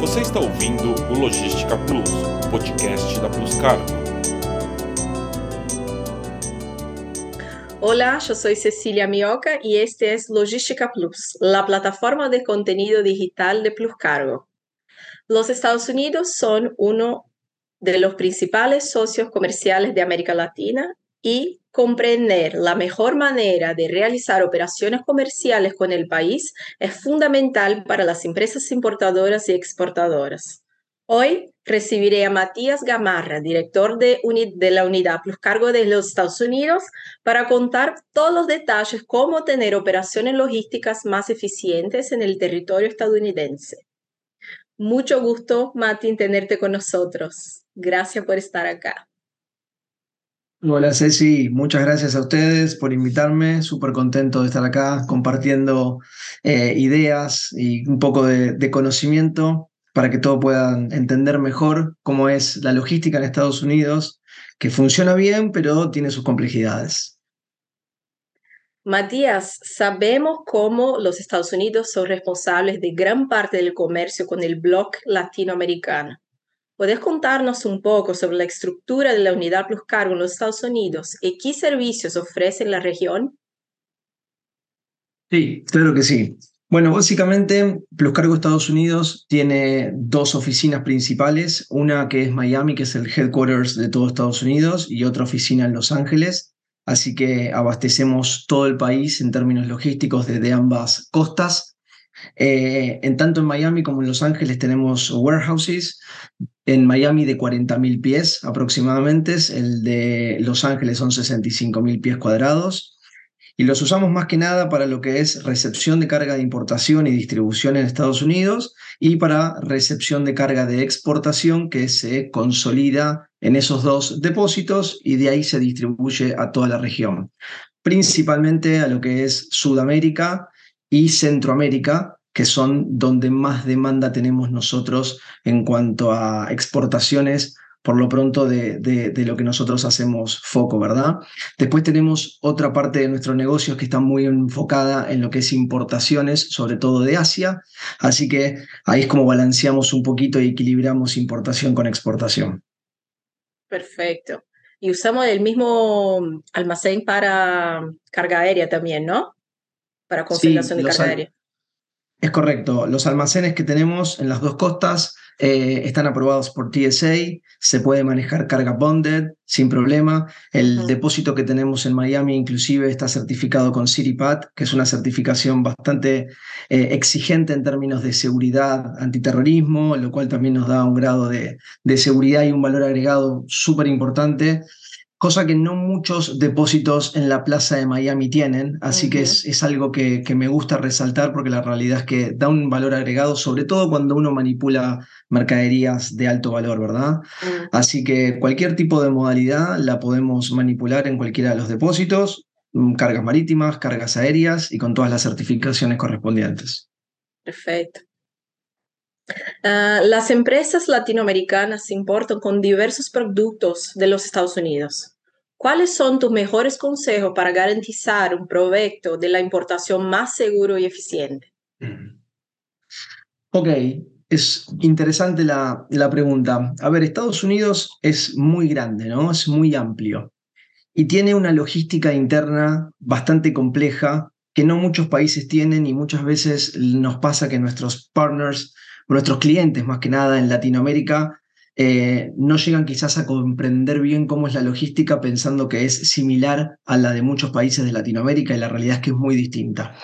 Você está ouvindo o Logística Plus, podcast da Plus Cargo. Hola, yo soy Cecilia Mioca y este es Logística Plus, la plataforma de contenido digital de Plus Cargo. Los Estados Unidos son uno de los principales socios comerciales de América Latina y comprender la mejor manera de realizar operaciones comerciales con el país es fundamental para las empresas importadoras y exportadoras. Hoy recibiré a Matías Gamarra, director de, la unidad Plus Cargo de los Estados Unidos, para contar todos los detalles cómo tener operaciones logísticas más eficientes en el territorio estadounidense. Mucho gusto, Mati, tenerte con nosotros. Gracias por estar acá. Hola Ceci, muchas gracias a ustedes por invitarme, súper contento de estar acá compartiendo eh, ideas y un poco de, de conocimiento para que todos puedan entender mejor cómo es la logística en Estados Unidos, que funciona bien, pero tiene sus complejidades. Matías, sabemos cómo los Estados Unidos son responsables de gran parte del comercio con el bloc latinoamericano. ¿Puedes contarnos un poco sobre la estructura de la unidad Plus Cargo en los Estados Unidos y qué servicios ofrece en la región? Sí, claro que sí. Bueno, básicamente Pluscargo Estados Unidos tiene dos oficinas principales, una que es Miami, que es el headquarters de todo Estados Unidos, y otra oficina en Los Ángeles. Así que abastecemos todo el país en términos logísticos desde ambas costas. Eh, en tanto en Miami como en Los Ángeles tenemos warehouses. En Miami de 40.000 pies aproximadamente, el de Los Ángeles son 65.000 pies cuadrados y los usamos más que nada para lo que es recepción de carga de importación y distribución en Estados Unidos y para recepción de carga de exportación que se consolida en esos dos depósitos y de ahí se distribuye a toda la región, principalmente a lo que es Sudamérica y Centroamérica, que son donde más demanda tenemos nosotros en cuanto a exportaciones por lo pronto de, de, lo que nosotros hacemos foco, ¿verdad? Después tenemos otra parte de nuestros negocios que está muy enfocada en lo que es importaciones, sobre todo de Asia, así que ahí es como balanceamos un poquito y equilibramos importación con exportación. Perfecto. Y usamos el mismo almacén para carga aérea también, ¿no? Para consignación de carga aérea. Es correcto. Los almacenes que tenemos en las dos costas eh, están aprobados por TSA, se puede manejar carga bonded sin problema. El depósito que tenemos en Miami inclusive está certificado con CityPat, que es una certificación bastante eh, exigente en términos de seguridad, antiterrorismo, lo cual también nos da un grado de, de seguridad y un valor agregado súper importante cosa que no muchos depósitos en la plaza de Miami tienen, así que es, es algo que, que, me gusta resaltar porque la realidad es que da un valor agregado, sobre todo cuando uno manipula mercaderías de alto valor, ¿verdad? Mm. Así que cualquier tipo de modalidad la podemos manipular en cualquiera de los depósitos, mm, cargas marítimas, cargas aéreas y con todas las certificaciones correspondientes. Perfecto. Ah, las empresas latinoamericanas importan con diversos productos de los Estados Unidos. ¿Cuáles son tus mejores consejos para garantizar un proyecto de la importación más seguro y eficiente? Ok, es interesante la, la pregunta. A ver, Estados Unidos es muy grande, ¿no? Es muy amplio y tiene una logística interna bastante compleja que no muchos países tienen y muchas veces nos pasa que nuestros partners nuestros clientes, más que nada en Latinoamérica, eh, no llegan quizás a comprender bien cómo es la logística pensando que es similar a la de muchos países de Latinoamérica y la realidad es que es muy distinta.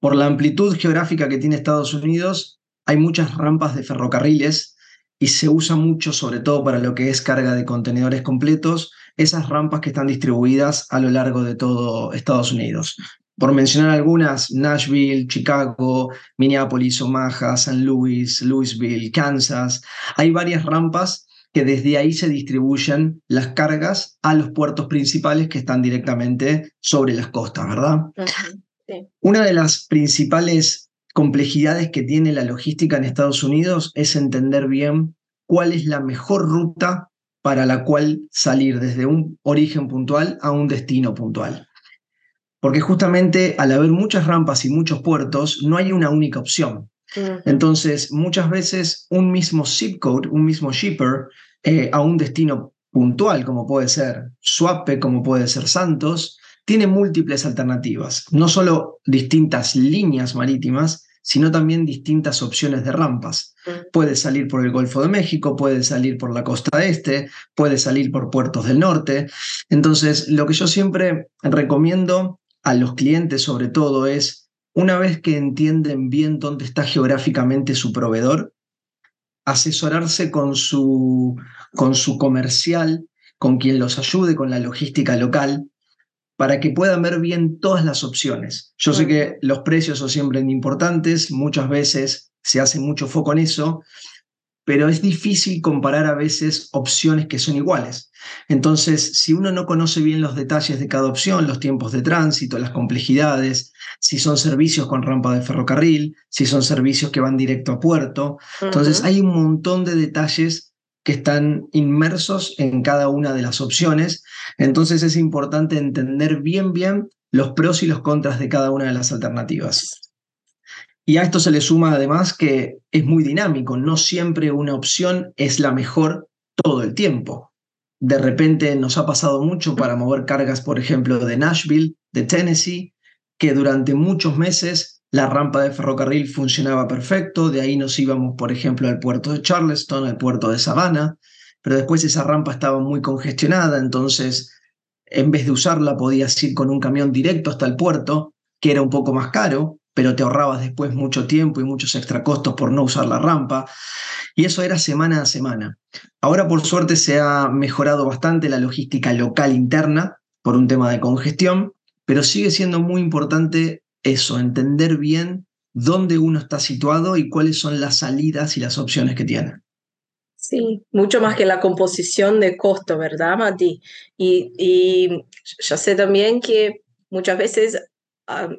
Por la amplitud geográfica que tiene Estados Unidos, hay muchas rampas de ferrocarriles y se usa mucho, sobre todo para lo que es carga de contenedores completos, esas rampas que están distribuidas a lo largo de todo Estados Unidos. Por mencionar algunas, Nashville, Chicago, Minneapolis, Omaha, San Luis, Louisville, Kansas. Hay varias rampas que desde ahí se distribuyen las cargas a los puertos principales que están directamente sobre las costas, ¿verdad? Una de las principales complejidades que tiene la logística en Estados Unidos es entender bien cuál es la mejor ruta para la cual salir desde un origen puntual a un destino puntual porque justamente al haber muchas rampas y muchos puertos, no hay una única opción. Entonces, muchas veces un mismo zip code, un mismo shipper, eh, a un destino puntual, como puede ser Suape, como puede ser Santos, tiene múltiples alternativas, no solo distintas líneas marítimas, sino también distintas opciones de rampas. Puede salir por el Golfo de México, puede salir por la costa este, puede salir por puertos del norte. Entonces, lo que yo siempre recomiendo a los clientes sobre todo es, una vez que entienden bien dónde está geográficamente su proveedor, asesorarse con su, con su comercial, con quien los ayude con la logística local, para que puedan ver bien todas las opciones. Yo sé que los precios son siempre importantes, muchas veces se hace mucho foco en eso, pero es difícil comparar a veces opciones que son iguales. Entonces, si uno no conoce bien los detalles de cada opción, los tiempos de tránsito, las complejidades, si son servicios con rampa de ferrocarril, si son servicios que van directo a puerto, entonces hay un montón de detalles que están inmersos en cada una de las opciones. Entonces es importante entender bien, bien los pros y los contras de cada una de las alternativas. Y a esto se le suma además que es muy dinámico, no siempre una opción es la mejor todo el tiempo. De repente nos ha pasado mucho para mover cargas, por ejemplo, de Nashville, de Tennessee, que durante muchos meses la rampa de ferrocarril funcionaba perfecto, de ahí nos íbamos, por ejemplo, al puerto de Charleston, al puerto de Savannah, pero después esa rampa estaba muy congestionada, entonces en vez de usarla podías ir con un camión directo hasta el puerto, que era un poco más caro, pero te ahorrabas después mucho tiempo y muchos extra costos por no usar la rampa. Y eso era semana a semana. Ahora, por suerte, se ha mejorado bastante la logística local interna por un tema de congestión, pero sigue siendo muy importante eso, entender bien dónde uno está situado y cuáles son las salidas y las opciones que tiene. Sí, mucho más que la composición de costo, ¿verdad, Mati? Y, y ya sé también que muchas veces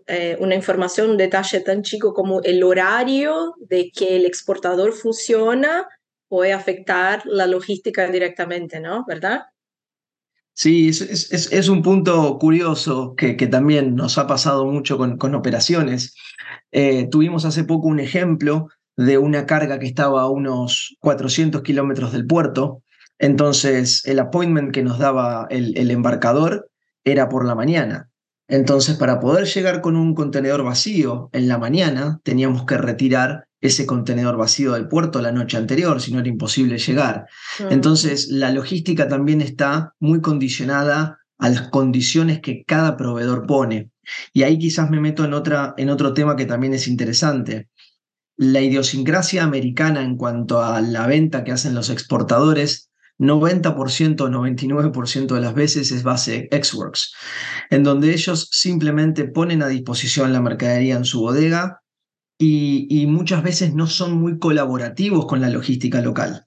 eh, una información, un detalle tan chico como el horario de que el exportador funciona puede afectar la logística directamente, ¿no? ¿Verdad? Sí, es, un punto curioso que, también nos ha pasado mucho con, con operaciones. Eh, tuvimos hace poco un ejemplo de una carga que estaba a unos 400 kilómetros del puerto. Entonces, el appointment que nos daba el embarcador era por la mañana. Entonces, para poder llegar con un contenedor vacío en la mañana, teníamos que retirar ese contenedor vacío del puerto la noche anterior, si no era imposible llegar. Mm. Entonces, la logística también está muy condicionada a las condiciones que cada proveedor pone. Y ahí quizás me meto en, otra, en otro tema que también es interesante. La idiosincrasia americana en cuanto a la venta que hacen los exportadores 90% o 99% de las veces es base Xworks, en donde ellos simplemente ponen a disposición la mercadería en su bodega y, y muchas veces no son muy colaborativos con la logística local.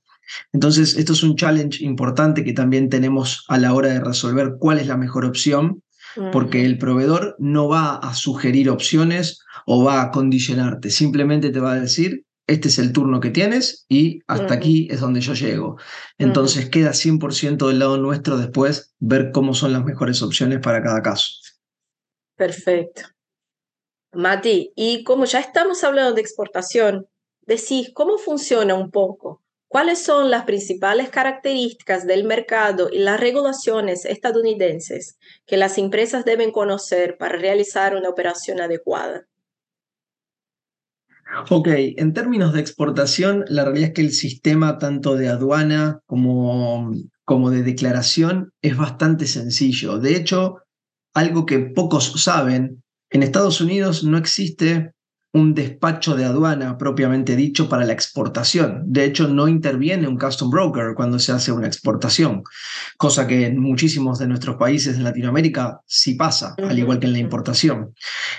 Entonces, esto es un challenge importante que también tenemos a la hora de resolver cuál es la mejor opción, porque el proveedor no va a sugerir opciones o va a condicionarte, simplemente te va a decir, este es el turno que tienes y hasta aquí es donde yo llego. Entonces queda 100% del lado nuestro después ver cómo son las mejores opciones para cada caso. Perfecto. Mati, y como ya estamos hablando de exportación, decís, ¿cómo funciona un poco? ¿Cuáles son las principales características del mercado y las regulaciones estadounidenses que las empresas deben conocer para realizar una operación adecuada? Ok, en términos de exportación, la realidad es que el sistema tanto de aduana como, como de declaración es bastante sencillo. De hecho, algo que pocos saben, en Estados Unidos no existe un despacho de aduana propiamente dicho para la exportación. De hecho, no interviene un custom broker cuando se hace una exportación, cosa que en muchísimos de nuestros países de Latinoamérica sí pasa, al igual que en la importación.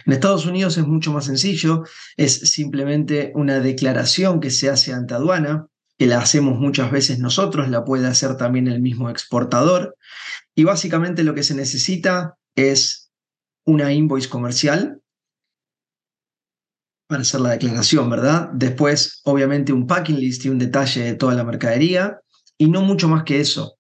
En Estados Unidos es mucho más sencillo, es simplemente una declaración que se hace ante aduana, que la hacemos muchas veces nosotros, la puede hacer también el mismo exportador, y básicamente lo que se necesita es una invoice comercial para hacer la declaración, ¿verdad? Después, obviamente, un packing list y un detalle de toda la mercadería y no mucho más que eso.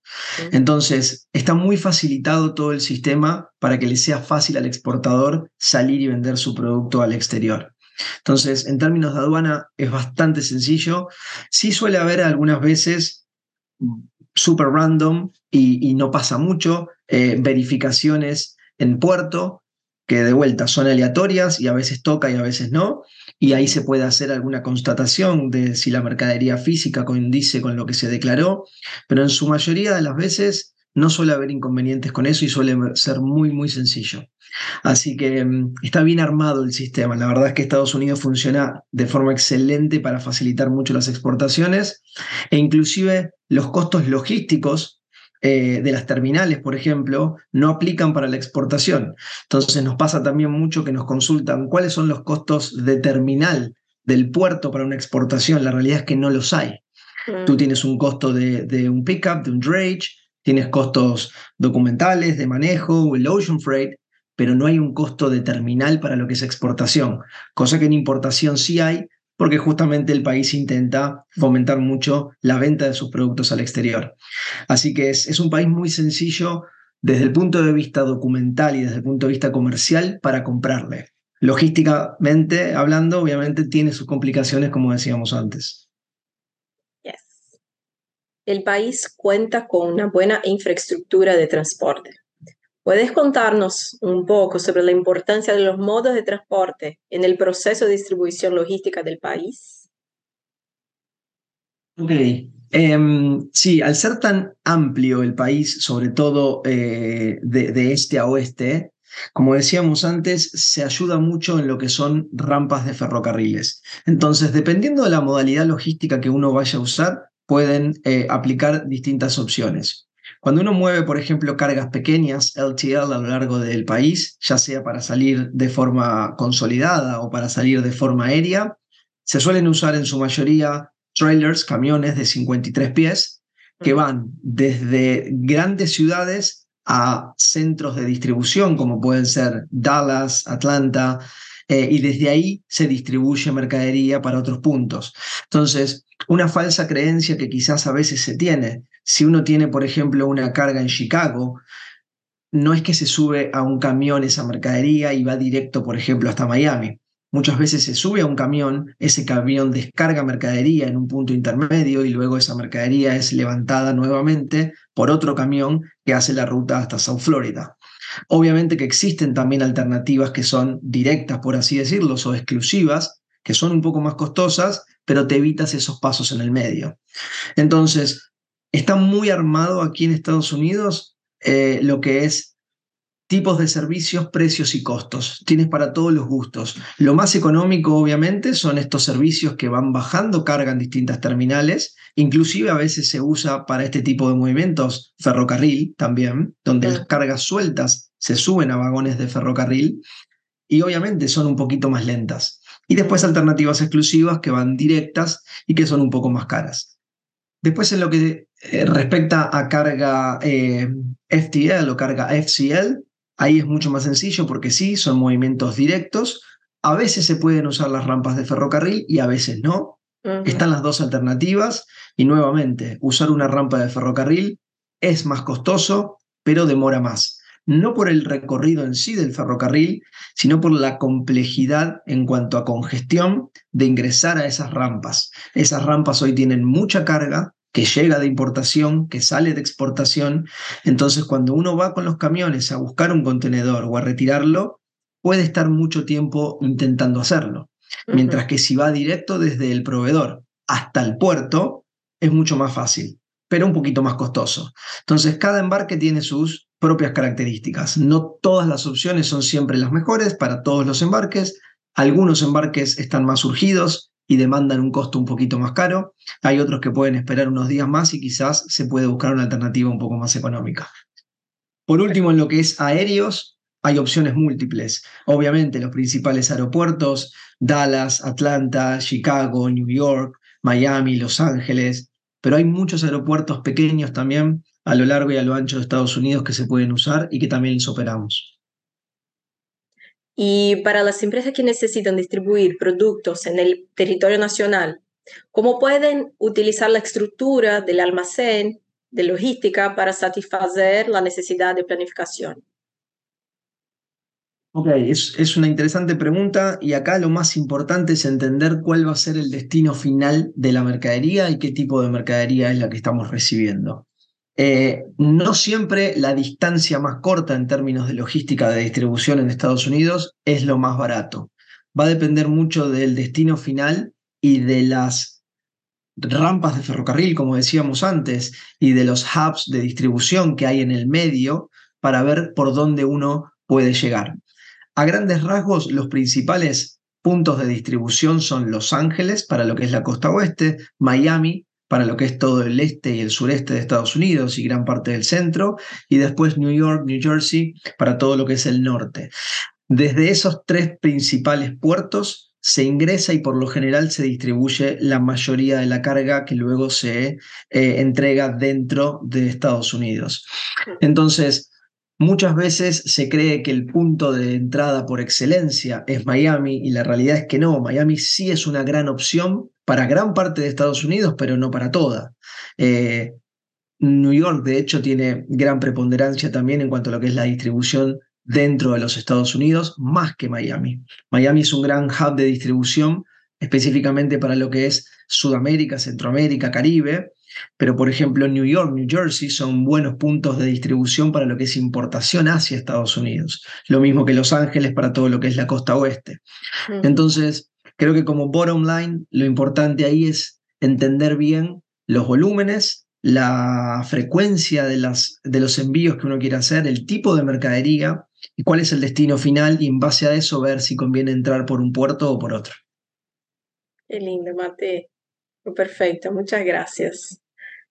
Entonces, está muy facilitado todo el sistema para que le sea fácil al exportador salir y vender su producto al exterior. Entonces, en términos de aduana es bastante sencillo. Sí suele haber algunas veces super random y, no pasa mucho, eh, verificaciones en puerto, que de vuelta son aleatorias y a veces toca y a veces no, y ahí se puede hacer alguna constatación de si la mercadería física coincide con lo que se declaró, pero en su mayoría de las veces no suele haber inconvenientes con eso y suele ser muy, muy sencillo. Así que mm, está bien armado el sistema. La verdad es que Estados Unidos funciona de forma excelente para facilitar mucho las exportaciones e inclusive los costos logísticos eh, de las terminales, por ejemplo, no aplican para la exportación. Entonces nos pasa también mucho que nos consultan cuáles son los costos de terminal del puerto para una exportación. La realidad es que no los hay. Tú mm. tienes un costo de, de un pickup, de un drage, tienes costos documentales, de manejo, el ocean freight, pero no hay un costo de terminal para lo que es exportación, cosa que en importación sí hay, porque justamente el país intenta fomentar mucho la venta de sus productos al exterior. Así que es, es un país muy sencillo desde el punto de vista documental y desde el punto de vista comercial para comprarle. Logísticamente hablando, obviamente tiene sus complicaciones, como decíamos antes el país cuenta con una buena infraestructura de transporte. ¿Puedes contarnos un poco sobre la importancia de los modos de transporte en el proceso de distribución logística del país? Ok. Em, sí, al ser tan amplio el país, sobre todo eh, de, este a oeste, como decíamos antes, se ayuda mucho en lo que son rampas de ferrocarriles. Entonces, dependiendo de la modalidad logística que uno vaya a usar, pueden eh, aplicar distintas opciones. Cuando uno mueve, por ejemplo, cargas pequeñas, LTL, a lo largo del país, ya sea para salir de forma consolidada o para salir de forma aérea, se suelen usar en su mayoría trailers, camiones de 53 pies, que van desde grandes ciudades a centros de distribución, como pueden ser Dallas, Atlanta, eh, y desde ahí se distribuye mercadería para otros puntos. Entonces, una falsa creencia que quizás a veces se tiene, si uno tiene, por ejemplo, una carga en Chicago, no es que se sube a un camión esa mercadería y va directo, por ejemplo, hasta Miami. Muchas veces se sube a un camión, ese camión descarga mercadería en un punto intermedio y luego esa mercadería es levantada nuevamente por otro camión que hace la ruta hasta South Florida. Obviamente que existen también alternativas que son directas, por así decirlo, o exclusivas, que son un poco más costosas, pero te evitas esos pasos en el medio. Entonces, está muy armado aquí en Estados Unidos eh, lo que es tipos de servicios, precios y costos. Tienes para todos los gustos. Lo más económico, obviamente, son estos servicios que van bajando carga en distintas terminales. Inclusive a veces se usa para este tipo de movimientos ferrocarril también, donde las cargas sueltas se suben a vagones de ferrocarril y obviamente son un poquito más lentas. Y después alternativas exclusivas que van directas y que son un poco más caras. Después en lo que eh, respecta a carga eh, FTL o carga FCL, Ahí es mucho más sencillo porque sí, son movimientos directos. A veces se pueden usar las rampas de ferrocarril y a veces no. Están las dos alternativas y nuevamente, usar una rampa de ferrocarril es más costoso, pero demora más. No por el recorrido en sí del ferrocarril, sino por la complejidad en cuanto a congestión de ingresar a esas rampas. Esas rampas hoy tienen mucha carga, que llega de importación, que sale de exportación. Entonces, cuando uno va con los camiones a buscar un contenedor o a retirarlo, puede estar mucho tiempo intentando hacerlo. Mientras que si va directo desde el proveedor hasta el puerto, es mucho más fácil, pero un poquito más costoso. Entonces, cada embarque tiene sus propias características. No todas las opciones son siempre las mejores para todos los embarques. Algunos embarques están más urgidos, y demandan un costo un poquito más caro. Hay otros que pueden esperar unos días más y quizás se puede buscar una alternativa un poco más económica. Por último, en lo que es aéreos, hay opciones múltiples. Obviamente, los principales aeropuertos, Dallas, Atlanta, Chicago, New York, Miami, Los Ángeles, pero hay muchos aeropuertos pequeños también a lo largo y a lo ancho de Estados Unidos que se pueden usar y que también los operamos. Y para las empresas que necesitan distribuir productos en el territorio nacional, ¿cómo pueden utilizar la estructura del almacén de logística para satisfacer la necesidad de planificación? Ok, es, es, una interesante pregunta y acá lo más importante es entender cuál va a ser el destino final de la mercadería y qué tipo de mercadería es la que estamos recibiendo. Eh, no siempre la distancia más corta en términos de logística de distribución en Estados Unidos es lo más barato. Va a depender mucho del destino final y de las rampas de ferrocarril, como decíamos antes, y de los hubs de distribución que hay en el medio para ver por dónde uno puede llegar. A grandes rasgos, los principales puntos de distribución son Los Ángeles para lo que es la costa oeste, Miami para lo que es todo el este y el sureste de Estados Unidos y gran parte del centro, y después New York, New Jersey para todo lo que es el norte. Desde esos tres principales puertos se ingresa y por lo general se distribuye la mayoría de la carga que luego se eh, entrega dentro de Estados Unidos. Entonces, Muchas veces se cree que el punto de entrada por excelencia es Miami y la realidad es que no, Miami sí es una gran opción para gran parte de Estados Unidos, pero no para toda. Eh, New York, de hecho, tiene gran preponderancia también en cuanto a lo que es la distribución dentro de los Estados Unidos, más que Miami. Miami es un gran hub de distribución específicamente para lo que es Sudamérica, Centroamérica, Caribe, pero, por ejemplo, New York, New Jersey son buenos puntos de distribución para lo que es importación hacia Estados Unidos. Lo mismo que Los Ángeles para todo lo que es la costa oeste. Entonces, creo que como bottom line, lo importante ahí es entender bien los volúmenes, la frecuencia de, las, de los envíos que uno quiere hacer, el tipo de mercadería y cuál es el destino final y en base a eso ver si conviene entrar por un puerto o por otro. Qué lindo, Mate. Perfecto, muchas gracias.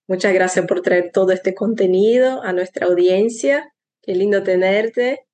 Muchas gracias por traer todo este contenido a nuestra audiencia. Qué lindo tenerte.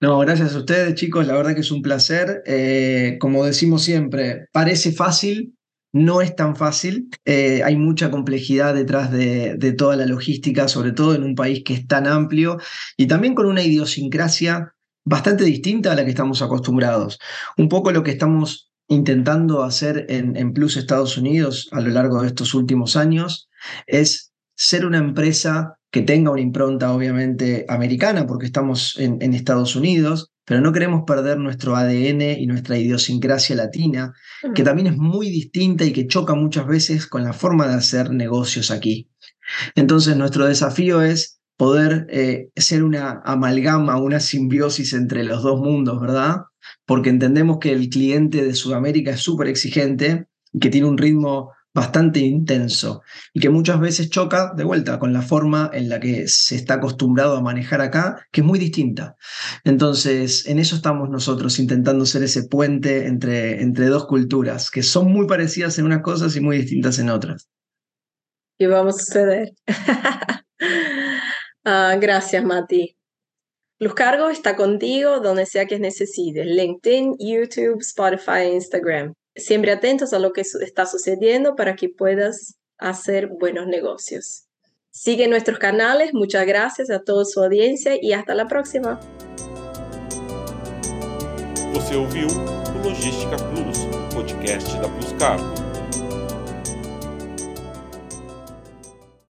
No, gracias a ustedes, chicos. La verdad que es un placer. Eh, como decimos siempre, parece fácil, no es tan fácil. Eh, hay mucha complejidad detrás de, de, toda la logística, sobre todo en un país que es tan amplio y también con una idiosincrasia bastante distinta a la que estamos acostumbrados. Un poco lo que estamos intentando hacer en, Plus Estados Unidos a lo largo de estos últimos años es ser una empresa que tenga una impronta obviamente americana, porque estamos en, en, Estados Unidos, pero no queremos perder nuestro ADN y nuestra idiosincrasia latina, que también es muy distinta y que choca muchas veces con la forma de hacer negocios aquí. Entonces, nuestro desafío es poder eh, ser una amalgama, una simbiosis entre los dos mundos, ¿verdad? porque entendemos que el cliente de Sudamérica es súper exigente y que tiene un ritmo bastante intenso y que muchas veces choca de vuelta con la forma en la que se está acostumbrado a manejar acá, que es muy distinta. Entonces, en eso estamos nosotros, intentando ser ese puente entre, entre dos culturas, que son muy parecidas en unas cosas y muy distintas en otras. Y vamos a suceder. Ah, gracias, Mati. Luz Cargo está contigo donde sea que necesites, LinkedIn, YouTube, Spotify Instagram. Siempre atentos a lo que está sucediendo para que puedas hacer buenos negocios. Sigue nuestros canales, muchas gracias a toda su audiencia y hasta la próxima.